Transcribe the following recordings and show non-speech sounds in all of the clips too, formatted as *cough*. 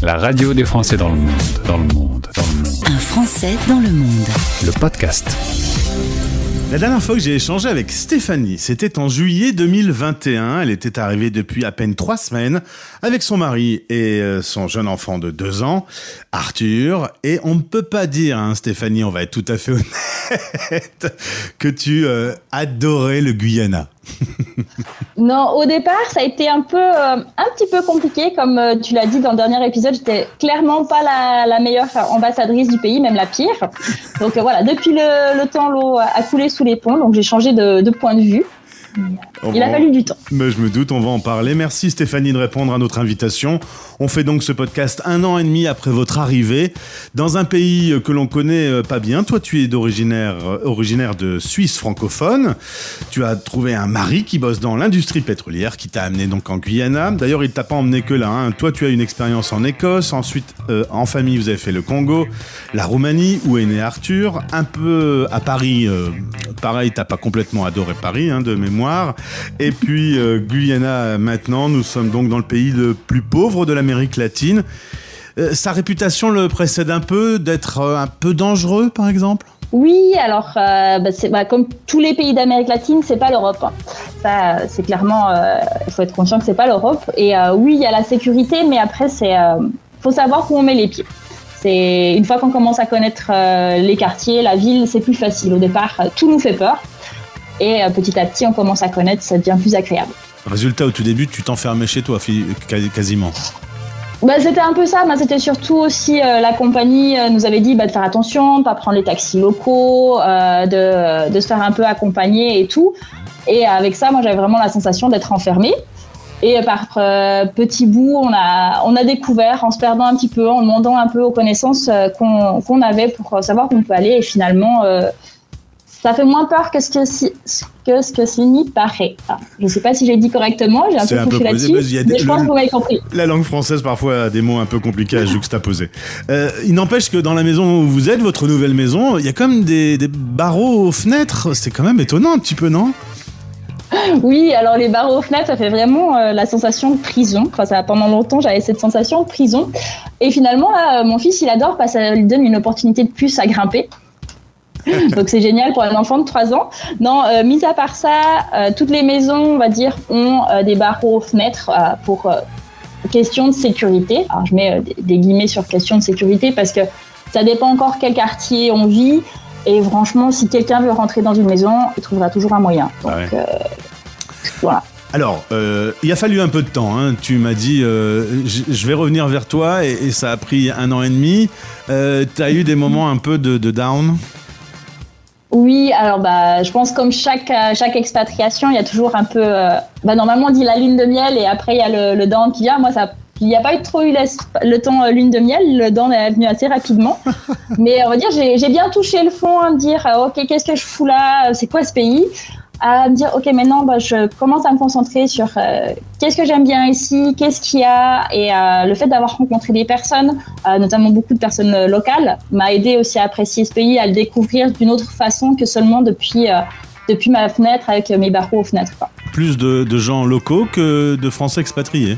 La radio des Français dans le monde, dans le monde, dans le monde. Un Français dans le monde. Le podcast. La dernière fois que j'ai échangé avec Stéphanie, c'était en juillet 2021. Elle était arrivée depuis à peine trois semaines avec son mari et euh, son jeune enfant de deux ans, Arthur. Et on ne peut pas dire, hein, Stéphanie, on va être tout à fait *laughs* honnête, que tu euh, adorais le Guyana. *laughs* Non, au départ, ça a été un peu, euh, un petit peu compliqué, comme euh, tu l'as dit dans le dernier épisode. J'étais clairement pas la, la meilleure ambassadrice du pays, même la pire. Donc euh, voilà, depuis le, le temps, l'eau a coulé sous les ponts, donc j'ai changé de, de point de vue. Il a fallu du temps. Mais je me doute, on va en parler. Merci Stéphanie de répondre à notre invitation. On fait donc ce podcast un an et demi après votre arrivée dans un pays que l'on connaît euh, pas bien. Toi, tu es d'originaire euh, originaire de Suisse francophone. Tu as trouvé un mari qui bosse dans l'industrie pétrolière, qui t'a amené donc en Guyana. D'ailleurs, il t'a pas emmené que là. hein. Toi, tu as une expérience en Écosse. Ensuite, euh, en famille, vous avez fait le Congo, la Roumanie, où est né Arthur. Un peu à Paris. euh, pareil, t'as pas complètement adoré Paris, hein, de mémoire. Et puis euh, Guyana maintenant, nous sommes donc dans le pays le plus pauvre de l'Amérique latine. Euh, sa réputation le précède un peu d'être euh, un peu dangereux, par exemple? Oui, alors, bah, bah, comme tous les pays d'Amérique latine, c'est pas l'Europe. hein. Ça, c'est clairement, il faut être conscient que c'est pas l'Europe. Et oui, il y a la sécurité, mais après, c'est, faut savoir où on met les pieds. C'est une fois qu'on commence à connaître les quartiers, la ville, c'est plus facile. Au départ, tout nous fait peur, et euh, petit à petit, on commence à connaître, ça devient plus agréable. Résultat, au tout début, tu t'enfermais chez toi, quasiment. Bah, c'était un peu ça, mais c'était surtout aussi euh, la compagnie euh, nous avait dit bah, de faire attention, de pas prendre les taxis locaux, euh, de, de se faire un peu accompagner et tout. Et avec ça, moi j'avais vraiment la sensation d'être enfermée. Et par petits bouts, on a, on a découvert en se perdant un petit peu, en demandant un peu aux connaissances qu'on qu'on avait pour savoir où on peut aller. Et finalement, ça fait moins peur que ce que, si- que, ce que paraît. Ah, je ne sais pas si j'ai dit correctement, j'ai un peu touché là-dessus, mais je pense que vous m'avez compris. La langue française, parfois, a des mots un peu compliqués à juxtaposer. Euh, il n'empêche que dans la maison où vous êtes, votre nouvelle maison, il y a comme des, des barreaux aux fenêtres. C'est quand même étonnant un petit peu, non? Oui, alors les barreaux aux fenêtres, ça fait vraiment euh, la sensation de prison. Enfin, ça, pendant longtemps, j'avais cette sensation de prison. Et finalement, là, euh, mon fils, il adore parce que ça lui donne une opportunité de plus à grimper. *laughs* Donc c'est génial pour un enfant de 3 ans. Non, euh, mis à part ça, euh, toutes les maisons, on va dire, ont euh, des barreaux aux fenêtres pour question de sécurité. Alors je mets des- guillemets sur question de sécurité parce que ça dépend encore quel quartier on vit. Et franchement, si quelqu'un veut rentrer dans une maison, il trouvera toujours un moyen. Donc, Ouais. euh, voilà. Alors, euh, il a fallu un peu de temps. hein. Tu m'as dit, euh, je je vais revenir vers toi, et, et ça a pris un an et demi. Euh, tu as eu des moments un peu de, de down? Oui, alors bah, je pense comme chaque, euh, chaque expatriation, il y a toujours un peu. euh, bah, normalement, on dit la lune de miel et après, il y a le, le down qui vient. Moi, ça. Il n'y a pas eu trop eu le temps euh, lune de miel, le down est venu assez rapidement. *laughs* Mais on va dire, j'ai j'ai bien touché le fond me dire, ok, qu'est-ce que je fous là? C'est quoi ce pays? À me dire, ok, maintenant, bah, je commence à me concentrer sur euh, qu'est-ce que j'aime bien ici, qu'est-ce qu'il y a. Et euh, le fait d'avoir rencontré des personnes, euh, notamment beaucoup de personnes locales, m'a aidé aussi à apprécier ce pays, à le découvrir d'une autre façon que seulement depuis, depuis ma fenêtre avec mes barreaux aux fenêtres. quoi. Plus de, de gens locaux que de Français expatriés.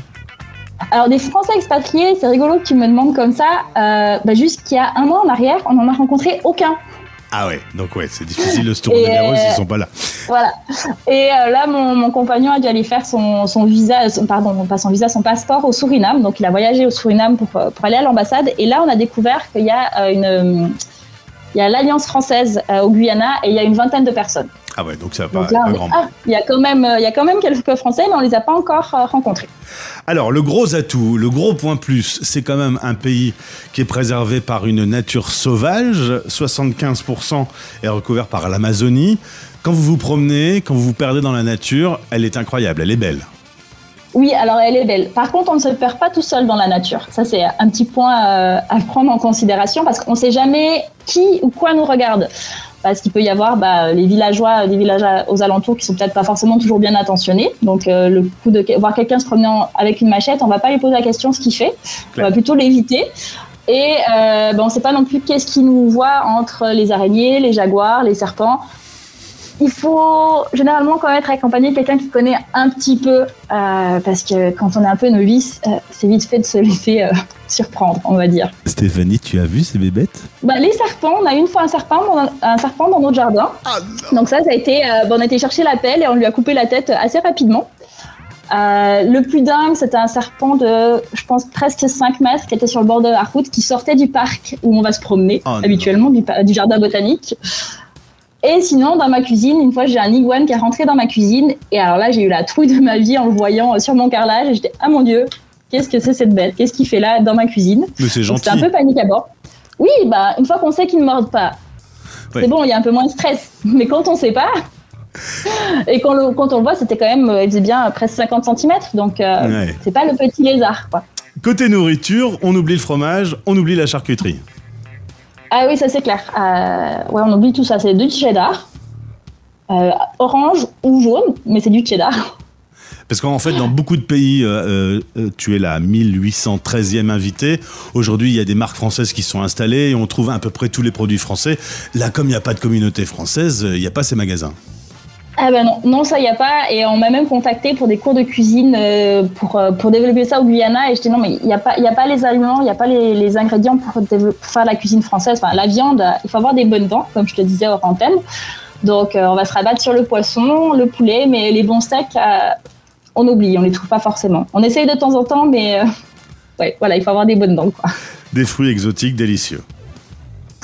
Alors des Français expatriés, c'est rigolo tu me demandes comme ça. Euh, bah, juste qu'il y a un mois en arrière, on n'en a rencontré aucun. Ah ouais, donc ouais, c'est *laughs* difficile de se tourner vers eux euh, s'ils sont pas là. Voilà. Et euh, là, mon, mon compagnon a dû aller faire son, son visa, son- pardon, pas son visa, son passeport au Suriname. Donc, il a voyagé au Suriname pour, euh, pour aller à l'ambassade. Et là, on a découvert qu'il y a euh, une, euh, il y a l'Alliance française euh, au Guyana et il y a une vingtaine de personnes. Ah ouais, donc ça va pas, Donc là, pas on est- grand. ah, il y a quand même, euh, il y a quand même quelques Français, mais on les a pas encore euh, rencontrés. Alors, le gros atout, le gros point plus, c'est quand même un pays qui est préservé par une nature sauvage. 75% est recouvert par l'Amazonie. Quand vous vous promenez, quand vous vous perdez dans la nature, elle est incroyable, elle est belle. Oui, alors elle est belle. Par contre, on ne se perd pas tout seul dans la nature. Ça, c'est un petit point euh, à prendre en considération parce qu'on ne sait jamais qui ou quoi nous regarde. Parce qu'il peut y avoir bah, les villageois des villages aux alentours qui sont peut-être pas forcément toujours bien attentionnés. Donc, euh, le coup de voir quelqu'un se promenant avec une machette, on va pas lui poser la question ce qu'il fait. On va plutôt l'éviter. Et euh, ben, on ne sait pas non plus qu'est-ce qui nous voit entre les araignées, les jaguars, les serpents. il faut généralement quand même être accompagné de quelqu'un qui connaît un petit peu, euh, parce que quand on est un peu novice, c'est vite fait de se laisser euh, surprendre, on va dire. Stéphanie, tu as vu ces bébêtes? Bah, Les serpents, on a eu une fois un serpent, un serpent dans notre jardin. Ah, Donc ça, ça a été, bon, on a été chercher la pelle et on lui a coupé la tête assez rapidement. le plus dingue, c'était un serpent de, je pense, presque 5 mètres qui était sur le bord de la route, qui sortait du parc où on va se promener Oh, habituellement, du, du jardin botanique. Et sinon, dans ma cuisine, une fois, j'ai un iguane qui est rentré dans ma cuisine. Et alors là, j'ai eu la trouille de ma vie en le voyant sur mon carrelage. Et j'étais, ah mon Dieu, qu'est-ce que c'est cette bête? Qu'est-ce qu'il fait là dans ma cuisine? Mais c'est gentil. C'était un peu panique à bord. Oui, bah, une fois qu'on sait qu'il ne morde pas, Ouais. c'est bon, il y a un peu moins de stress. *laughs* Mais quand on ne sait pas, *laughs* et quand, le- quand on le voit, c'était quand même, euh, il faisait bien presque 50 cm. Donc, euh, Ouais. c'est pas le petit lézard, quoi. Côté nourriture, on oublie le fromage, on oublie la charcuterie. Ah oui, ça c'est clair. Euh, ouais, on oublie tout ça. C'est du cheddar, euh, orange ou jaune, mais c'est du cheddar. Parce qu'en fait, dans beaucoup de pays, euh, euh, tu es la 1813e invitée. Aujourd'hui, il y a des marques françaises qui sont installées et on trouve à peu près tous les produits français. Là, comme il n'y a pas de communauté française, euh, il n'y a pas ces magasins. Ah ben non, non ça y a pas. Et on m'a même contacté pour des cours de cuisine euh, pour, euh, développer ça au Guyana. Et je dis non, mais il n'y a, pas- il les aliments, il n'y a pas les, ingrédients pour, faire la cuisine française. Enfin, la viande, euh, il faut avoir des bonnes dents, comme je te disais hors antenne. Donc euh, on va se rabattre sur le poisson, le poulet, mais les bons steaks, euh, on oublie, on les trouve pas forcément. On essaye de temps en temps, mais euh, *laughs* ouais, voilà, il faut avoir des bonnes dents. Quoi. Des fruits exotiques délicieux.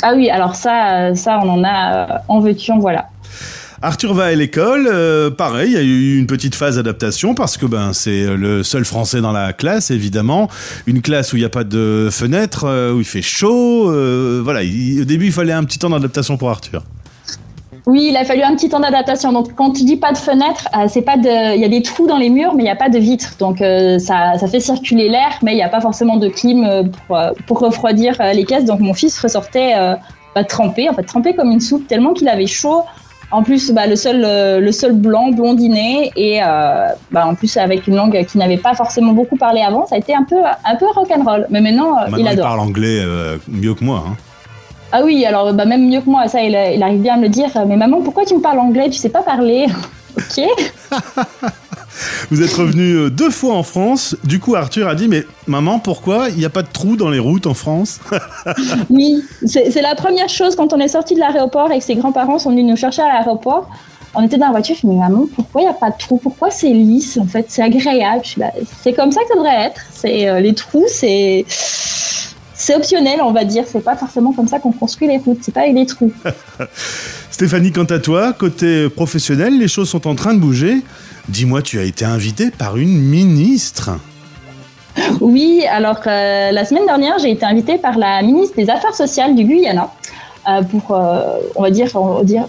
Ah oui, alors ça, euh, ça on en a euh, en veux-tu, en voilà. Arthur va à l'école, euh, pareil, il y a eu une petite phase d'adaptation parce que ben c'est le seul français dans la classe évidemment, une classe où il n'y a pas de fenêtre, euh, où il fait chaud, euh, voilà. il- au début il fallait un petit temps d'adaptation pour Arthur. Oui, il a fallu un petit temps d'adaptation. Donc, quand tu dis pas de fenêtre, euh, c'est pas de, il y a des trous dans les murs, mais il n'y a pas de vitres. Donc, euh, ça, ça fait circuler l'air, mais il n'y a pas forcément de clim euh, pour, pour refroidir les caisses. Donc, mon fils ressortait euh, bah, trempé, en fait, trempé comme une soupe, tellement qu'il avait chaud. En plus, bah, le sol, euh, le sol blanc, blondiné, et bah, en plus avec une langue qui n'avait pas forcément beaucoup parlé avant, ça a été un peu, un peu rock'n'roll. Mais maintenant, Maintenant il il, adore. parle anglais mieux que moi. hein. Ah oui, alors bah, même mieux que moi, ça, il, il arrive bien à me le dire. Mais maman, pourquoi tu me parles anglais? Tu sais pas parler *laughs* Ok. *laughs* Vous êtes revenu euh, deux fois en France. Du coup, Arthur a dit Mais maman, pourquoi il n'y a pas de trous dans les routes en France? *laughs* Oui, c'est la première chose quand on est sorti de l'aéroport et que ses grands-parents sont venus nous chercher à l'aéroport. On était dans la voiture, je me suis dit, mais maman, pourquoi il n'y a pas de trous Pourquoi c'est lisse En fait, c'est agréable. C'est comme ça que ça devrait être. C'est euh, Les trous, c'est. C'est optionnel, on va dire. C'est pas forcément comme ça qu'on construit les routes. C'est pas avec des trous. *laughs* Stéphanie, quant à toi, côté professionnel, les choses sont en train de bouger. Dis-moi, tu as été invitée par une ministre. Oui, alors euh, la semaine dernière, j'ai été invitée par la ministre des Affaires sociales du Guyana pour, euh, on va dire,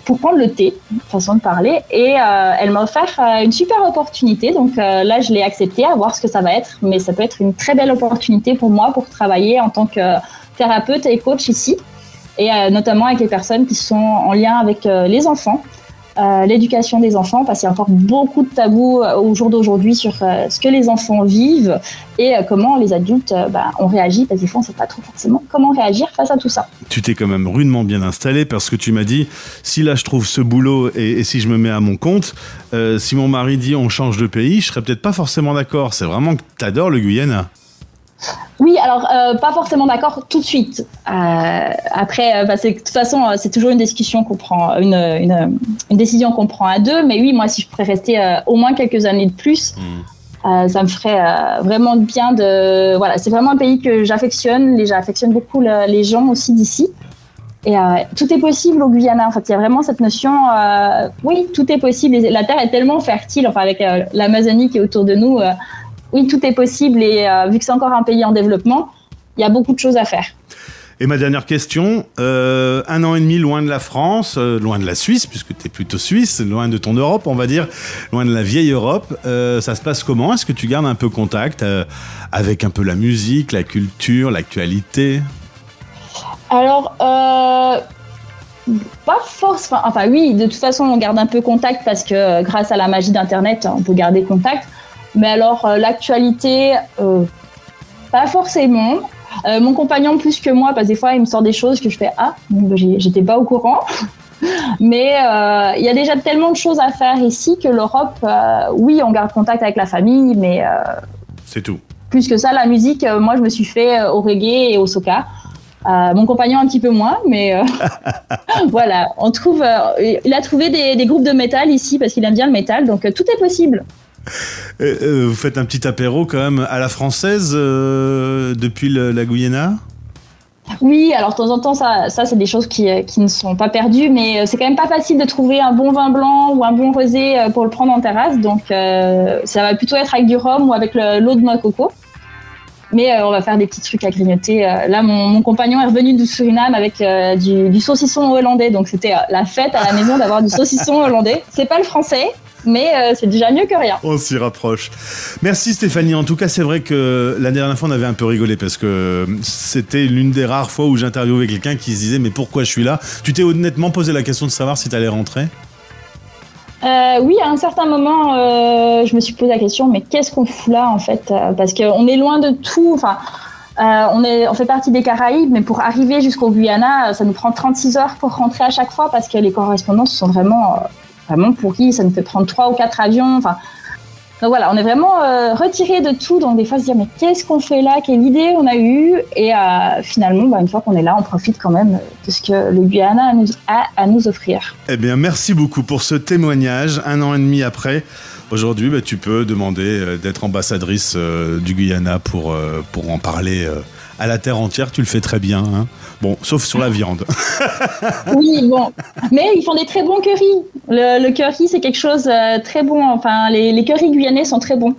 pour prendre le thé, façon de parler. Et euh, elle m'a offert euh, une super opportunité. Donc euh, là, je l'ai accepté à voir ce que ça va être. Mais ça peut être une très belle opportunité pour moi pour travailler en tant que thérapeute et coach ici. Et euh, notamment avec les personnes qui sont en lien avec euh, les enfants. Euh, l'éducation des enfants, parce qu'il y a encore beaucoup de tabous euh, au jour d'aujourd'hui sur euh, ce que les enfants vivent et comment les adultes bah, on réagit, parce que des fois on ne sait pas trop forcément comment réagir face à tout ça. Tu t'es quand même rudement bien installé parce que tu m'as dit si là je trouve ce boulot et, et si je me mets à mon compte, si mon mari dit on change de pays, je serais peut-être pas forcément d'accord. C'est vraiment que t'adores le Guyana. Oui, alors euh, pas forcément d'accord tout de suite. Euh, après, euh, bah, de toute façon, c'est toujours une discussion qu'on prend, une, une, une décision qu'on prend à deux. Mais oui, moi, si je pourrais rester au moins quelques années de plus, euh, ça me ferait vraiment bien de. Voilà, c'est vraiment un pays que j'affectionne. J'affectionne beaucoup le- les gens aussi d'ici. Et tout est possible au Guyana. En fait, il y a vraiment cette notion. oui, tout est possible. La terre est tellement fertile. Enfin, avec l'Amazonie qui est autour de nous. Oui, tout est possible. Et euh, vu que c'est encore un pays en développement, il y a beaucoup de choses à faire. Et ma dernière question, euh, un an et demi loin de la France, euh, loin de la Suisse, puisque tu es plutôt suisse, loin de ton Europe, on va dire, loin de la vieille Europe, euh, ça se passe comment? Est-ce que tu gardes un peu contact avec un peu la musique, la culture, l'actualité? Alors, pas forcément. Enfin, oui, de toute façon, on garde un peu contact parce que grâce à la magie d'Internet, on peut garder contact. Mais alors, euh, l'actualité, euh, pas forcément. Euh, mon compagnon plus que moi, parce que des fois, il me sort des choses que je fais Ah, bah, j'étais pas au courant. *laughs* Mais il y a déjà tellement de choses à faire ici que l'Europe, oui, on garde contact avec la famille, mais C'est tout. plus que ça, la musique, moi, je me suis fait au reggae et au soca. Euh, mon compagnon un petit peu moins, mais euh, *laughs* *laughs* voilà, on trouve. euh, il a trouvé des, des groupes de métal ici parce qu'il aime bien le métal, donc tout est possible. Euh, euh, vous faites un petit apéro quand même à la française euh, depuis la Guyana? Oui, alors de temps en temps, ça, c'est des choses qui, ne sont pas perdues, mais c'est quand même pas facile de trouver un bon vin blanc ou un bon rosé pour le prendre en terrasse, donc ça va plutôt être avec du rhum ou avec le- l'eau de noix coco. Mais euh, on va faire des petits trucs à grignoter. Euh, là, mon, mon compagnon est revenu du Suriname avec euh, du, du saucisson hollandais, donc c'était la fête à la maison d'avoir du saucisson *laughs* hollandais. C'est pas le français, mais euh, c'est déjà mieux que rien. On s'y rapproche. Merci Stéphanie. En tout cas, c'est vrai que la dernière fois, on avait un peu rigolé parce que c'était l'une des rares fois où j'interviewais quelqu'un qui se disait Mais pourquoi je suis là? Tu t'es honnêtement posé la question de savoir si tu allais rentrer? Euh, oui, à un certain moment, euh, je me suis posé la question, mais qu'est-ce qu'on fout là en fait Euh, Parce qu'on est loin de tout. Enfin, on, est, on fait partie des Caraïbes, mais pour arriver jusqu'au Guyana, ça nous prend 36 heures pour rentrer à chaque fois parce que les correspondances sont vraiment, vraiment pourries. Ça nous fait prendre 3 ou 4 avions. Enfin, donc voilà, on est vraiment euh, retiré de tout. Donc des fois, se dire, mais qu'est-ce qu'on fait là? Quelle idée on a eue? Et euh, finalement, bah, une fois qu'on est là, on profite quand même de ce que le Guyana a nous, a à nous offrir. Eh bien, merci beaucoup pour ce témoignage. Un an et demi après, aujourd'hui, bah, tu peux demander euh, d'être ambassadrice du Guyana pour, pour en parler à la terre entière. Tu le fais très bien. hein. Bon, sauf sur la viande. *laughs* Oui, bon. Mais ils font des très bons currys. Le, le curry, c'est quelque chose euh, très bon. Enfin, les, les currys guyanais sont très bons.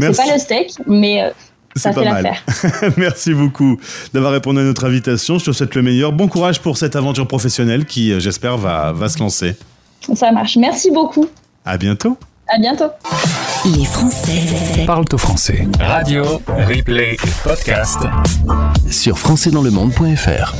C'est pas le steak, mais euh, ça C'est pas mal. l'affaire. *laughs* Merci beaucoup d'avoir répondu à notre invitation. Je te souhaite le meilleur. Bon courage pour cette aventure professionnelle qui, euh, j'espère, va, va se lancer. Ça marche. Merci beaucoup. À bientôt. À bientôt. Les Français parlent au français. Radio, replay et podcast. sur françaisdanslemonde.fr.